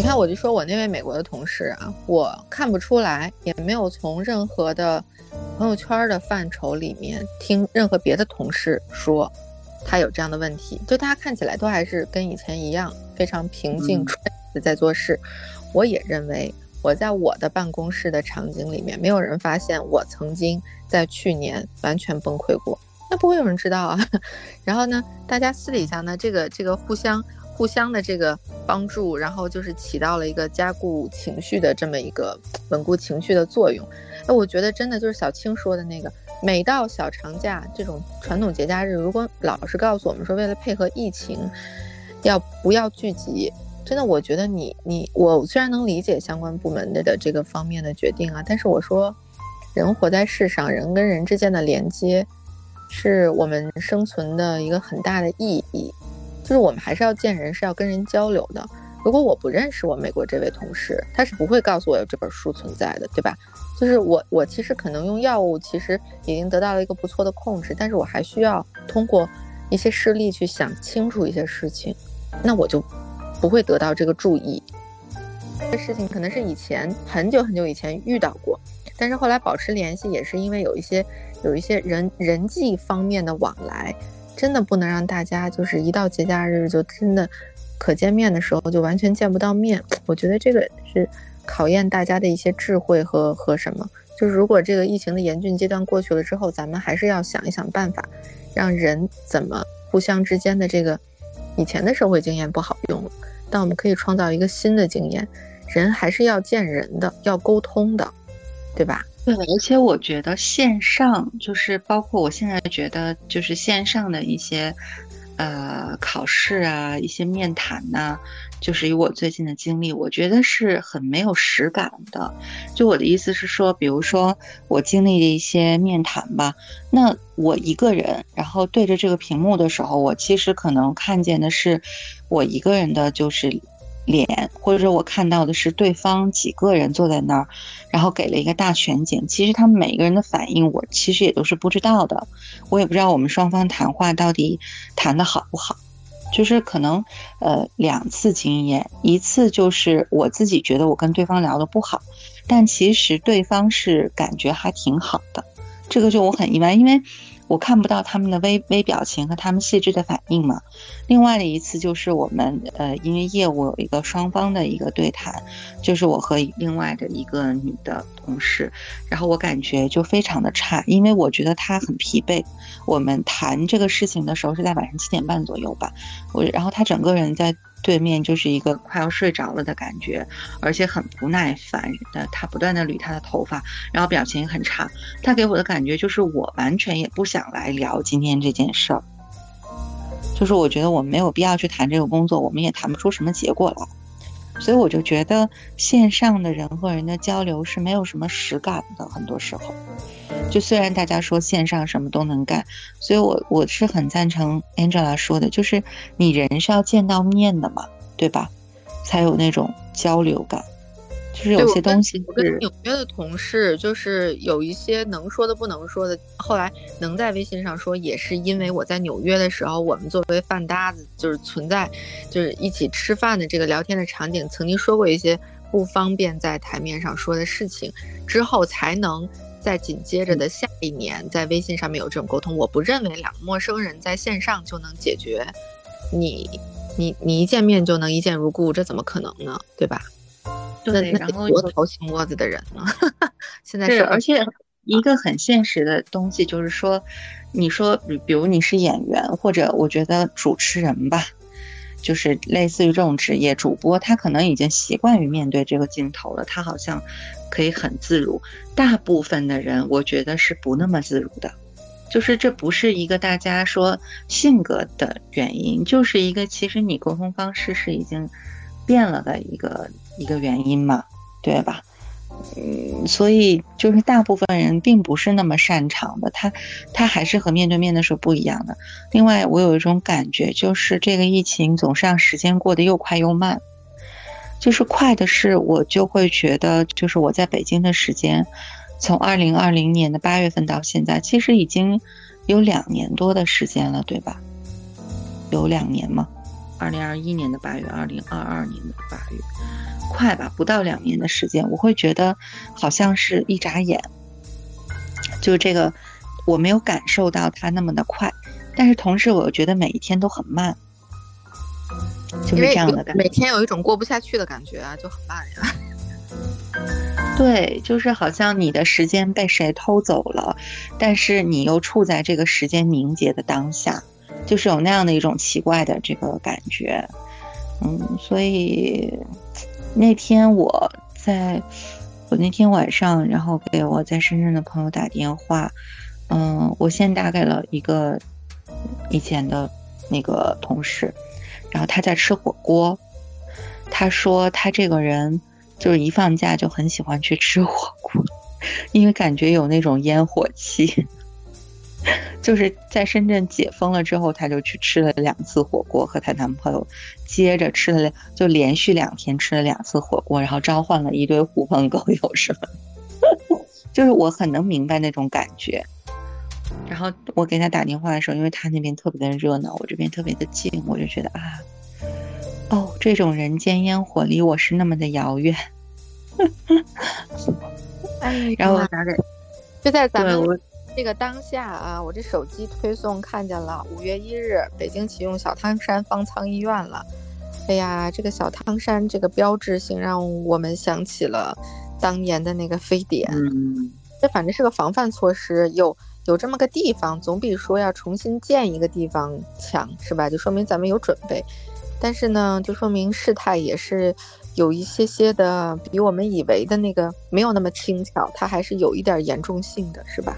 你看，我就说我那位美国的同事啊，我看不出来，也没有从任何的朋友圈的范畴里面听任何别的同事说他有这样的问题，就大家看起来都还是跟以前一样，非常平静顺的在做事。我也认为我在我的办公室的场景里面，没有人发现我曾经在去年完全崩溃过，那不会有人知道啊。然后呢，大家私底下呢，这个这个互相。互相的这个帮助，然后就是起到了一个加固情绪的这么一个稳固情绪的作用。那我觉得真的就是小青说的那个，每到小长假这种传统节假日，如果老是告诉我们说为了配合疫情，要不要聚集，真的我觉得你你我虽然能理解相关部门的的这个方面的决定啊，但是我说人活在世上，人跟人之间的连接是我们生存的一个很大的意义。就是我们还是要见人，是要跟人交流的。如果我不认识我美国这位同事，他是不会告诉我有这本书存在的，对吧？就是我，我其实可能用药物，其实已经得到了一个不错的控制，但是我还需要通过一些事例去想清楚一些事情，那我就不会得到这个注意。这事情可能是以前很久很久以前遇到过，但是后来保持联系，也是因为有一些有一些人人际方面的往来。真的不能让大家就是一到节假日就真的可见面的时候就完全见不到面。我觉得这个是考验大家的一些智慧和和什么。就是如果这个疫情的严峻阶段过去了之后，咱们还是要想一想办法，让人怎么互相之间的这个以前的社会经验不好用了，但我们可以创造一个新的经验。人还是要见人的，要沟通的，对吧？对，而且我觉得线上就是包括我现在觉得就是线上的一些，呃，考试啊，一些面谈呐，就是以我最近的经历，我觉得是很没有实感的。就我的意思是说，比如说我经历的一些面谈吧，那我一个人，然后对着这个屏幕的时候，我其实可能看见的是我一个人的，就是。脸，或者说我看到的是对方几个人坐在那儿，然后给了一个大全景。其实他们每个人的反应，我其实也都是不知道的。我也不知道我们双方谈话到底谈的好不好。就是可能，呃，两次经验，一次就是我自己觉得我跟对方聊的不好，但其实对方是感觉还挺好的。这个就我很意外，因为。我看不到他们的微微表情和他们细致的反应嘛。另外的一次就是我们呃，因为业务有一个双方的一个对谈，就是我和另外的一个女的同事，然后我感觉就非常的差，因为我觉得她很疲惫。我们谈这个事情的时候是在晚上七点半左右吧，我然后她整个人在。对面就是一个快要睡着了的感觉，而且很不耐烦的，他不断的捋他的头发，然后表情很差。他给我的感觉就是我完全也不想来聊今天这件事儿，就是我觉得我们没有必要去谈这个工作，我们也谈不出什么结果来。所以我就觉得线上的人和人的交流是没有什么实感的，很多时候。就虽然大家说线上什么都能干，所以我我是很赞成 Angela 说的，就是你人是要见到面的嘛，对吧？才有那种交流感。就是有些东西，我跟纽约的同事，就是有一些能说的不能说的，后来能在微信上说，也是因为我在纽约的时候，我们作为饭搭子，就是存在，就是一起吃饭的这个聊天的场景，曾经说过一些不方便在台面上说的事情，之后才能。在紧接着的下一年，在微信上面有这种沟通，我不认为两个陌生人在线上就能解决，你你你一见面就能一见如故，这怎么可能呢？对吧？对，然后多掏心窝子的人呢？现在是，而且一个很现实的东西就是说，你说比比如你是演员或者我觉得主持人吧。就是类似于这种职业主播，他可能已经习惯于面对这个镜头了，他好像可以很自如。大部分的人，我觉得是不那么自如的，就是这不是一个大家说性格的原因，就是一个其实你沟通方式是已经变了的一个一个原因嘛，对吧？嗯，所以就是大部分人并不是那么擅长的，他他还是和面对面的时候不一样的。另外，我有一种感觉，就是这个疫情总是让时间过得又快又慢。就是快的是，我就会觉得，就是我在北京的时间，从二零二零年的八月份到现在，其实已经有两年多的时间了，对吧？有两年吗？二零二一年的八月，二零二二年的八月，快吧，不到两年的时间，我会觉得好像是一眨眼，就是这个我没有感受到它那么的快，但是同时我又觉得每一天都很慢，就是这样的。感觉，每天有一种过不下去的感觉啊，就很慢呀。对，就是好像你的时间被谁偷走了，但是你又处在这个时间凝结的当下，就是有那样的一种奇怪的这个感觉。嗯，所以那天我在，我那天晚上，然后给我在深圳的朋友打电话，嗯，我先打给了一个以前的那个同事，然后他在吃火锅，他说他这个人。就是一放假就很喜欢去吃火锅，因为感觉有那种烟火气。就是在深圳解封了之后，她就去吃了两次火锅，和她男朋友接着吃了，就连续两天吃了两次火锅，然后召唤了一堆狐朋狗友，是吧？就是我很能明白那种感觉。然后我给他打电话的时候，因为他那边特别的热闹，我这边特别的静，我就觉得啊。哦，这种人间烟火离我是那么的遥远。哎，然后我打给，就在咱们这个当下啊，我这手机推送看见了，五月一日，北京启用小汤山方舱医院了。哎呀，这个小汤山这个标志性，让我们想起了当年的那个非典。嗯，这反正是个防范措施，有有这么个地方，总比说要重新建一个地方强，是吧？就说明咱们有准备。但是呢，就说明事态也是有一些些的比我们以为的那个没有那么轻巧，它还是有一点严重性的，是吧？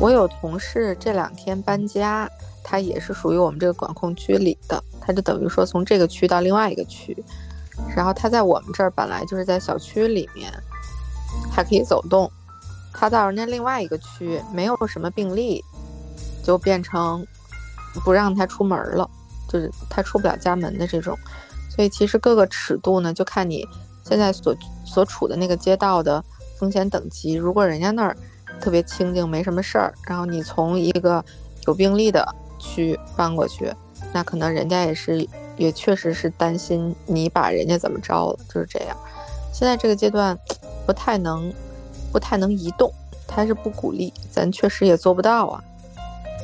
我有同事这两天搬家，他也是属于我们这个管控区里的，他就等于说从这个区到另外一个区，然后他在我们这儿本来就是在小区里面还可以走动，他到人家另外一个区没有什么病例，就变成不让他出门了。就是他出不了家门的这种，所以其实各个尺度呢，就看你现在所所处的那个街道的风险等级。如果人家那儿特别清静，没什么事儿，然后你从一个有病例的区搬过去，那可能人家也是也确实是担心你把人家怎么着了，就是这样。现在这个阶段不太能不太能移动，他是不鼓励，咱确实也做不到啊。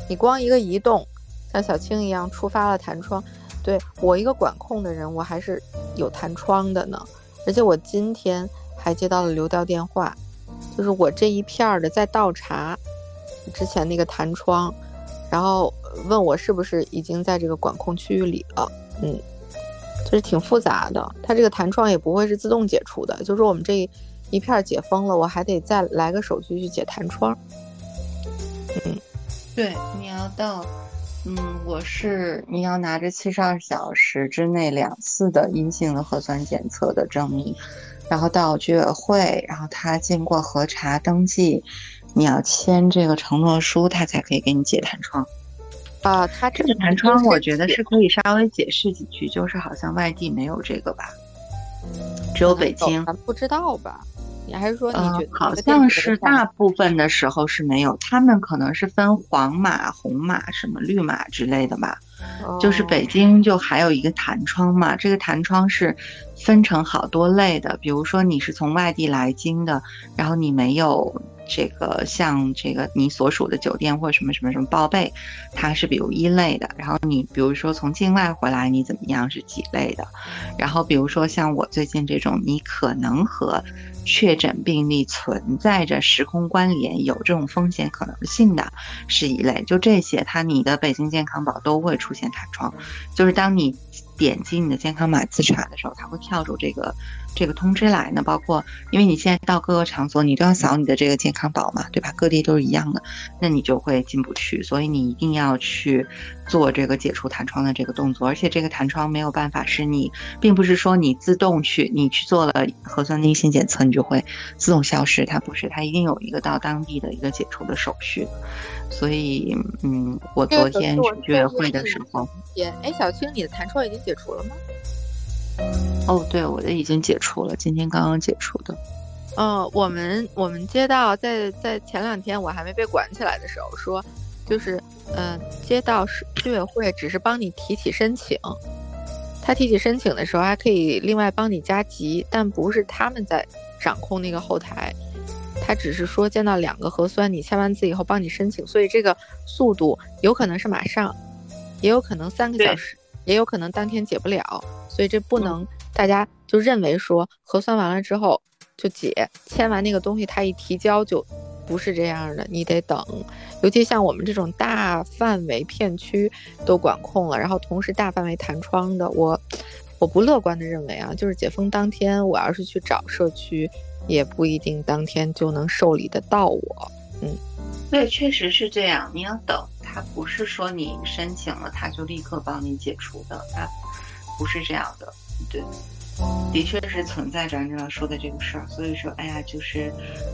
你光一个移动。像小青一样触发了弹窗，对我一个管控的人，我还是有弹窗的呢。而且我今天还接到了流调电话，就是我这一片儿的在倒查之前那个弹窗，然后问我是不是已经在这个管控区域里了。嗯，就是挺复杂的，它这个弹窗也不会是自动解除的，就是我们这一片儿解封了，我还得再来个手续去解弹窗。嗯，对，你要到。嗯，我是你要拿着七十二小时之内两次的阴性的核酸检测的证明，然后到居委会，然后他经过核查登记，你要签这个承诺书，他才可以给你解弹窗。啊，他这个弹窗我觉得是可以稍微解释几句，就是好像外地没有这个吧，只有北京，咱不知道吧？你还是说你觉得好像是大部分的时候是没有，他们可能是分黄码、红码、什么绿码之类的吧。就是北京就还有一个弹窗嘛，这个弹窗是分成好多类的，比如说你是从外地来京的，然后你没有。这个像这个你所属的酒店或什么什么什么报备，它是比如一类的。然后你比如说从境外回来你怎么样是几类的。然后比如说像我最近这种，你可能和确诊病例存在着时空关联，有这种风险可能性的是一类。就这些，它你的北京健康宝都会出出现弹窗，就是当你点击你的健康码自查的时候，它会跳出这个。这个通知来呢，包括因为你现在到各个场所，你都要扫你的这个健康宝嘛，对吧？各地都是一样的，那你就会进不去，所以你一定要去做这个解除弹窗的这个动作。而且这个弹窗没有办法是你，并不是说你自动去，你去做了核酸阴性检测，你就会自动消失，它不是，它一定有一个到当地的一个解除的手续。所以，嗯，我昨天去居委会的时候，哎，小青，你的弹窗已经解除了吗？哦，对，我的已经解除了，今天刚刚解除的。嗯，我们我们街道在在前两天我还没被管起来的时候，说就是呃，街道是居委会只是帮你提起申请，他提起申请的时候还可以另外帮你加急，但不是他们在掌控那个后台，他只是说见到两个核酸，你签完字以后帮你申请，所以这个速度有可能是马上，也有可能三个小时，也有可能当天解不了，所以这不能大家就认为说核酸完了之后就解，签完那个东西他一提交就。不是这样的，你得等。尤其像我们这种大范围片区都管控了，然后同时大范围弹窗的，我我不乐观的认为啊，就是解封当天，我要是去找社区，也不一定当天就能受理得到我。嗯，对，确实是这样。你要等，他不是说你申请了他就立刻帮你解除的，他不是这样的。对。的确是存在着安照说的这个事儿，所以说，哎呀，就是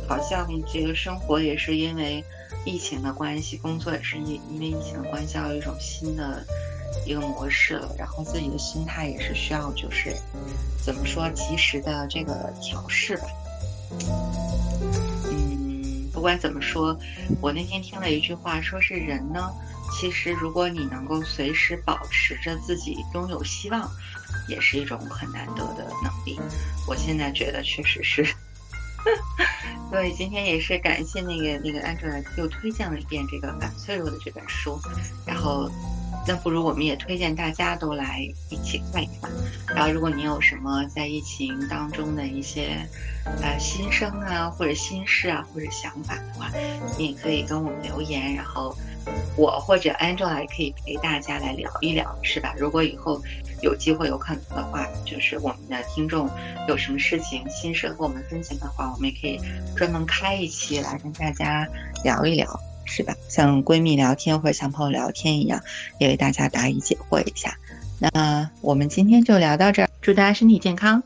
好像这个生活也是因为疫情的关系，工作也是因因为疫情的关系，要有一种新的一个模式了，然后自己的心态也是需要，就是怎么说，及时的这个调试吧。不管怎么说，我那天听了一句话，说是人呢，其实如果你能够随时保持着自己拥有希望。也是一种很难得的能力，我现在觉得确实是。所以今天也是感谢那个那个安卓又推荐了一遍这个《反脆弱》的这本书，然后那不如我们也推荐大家都来一起看一看。然后如果你有什么在疫情当中的一些呃心声啊，或者心事啊，或者想法的话，你也可以跟我们留言，然后我或者 Angela 也可以陪大家来聊一聊，是吧？如果以后。有机会有可能的话，就是我们的听众有什么事情心事和我们分享的话，我们也可以专门开一期来跟大家聊一聊，是吧？像闺蜜聊天或者像朋友聊天一样，也为大家答疑解惑一下。那我们今天就聊到这儿，祝大家身体健康。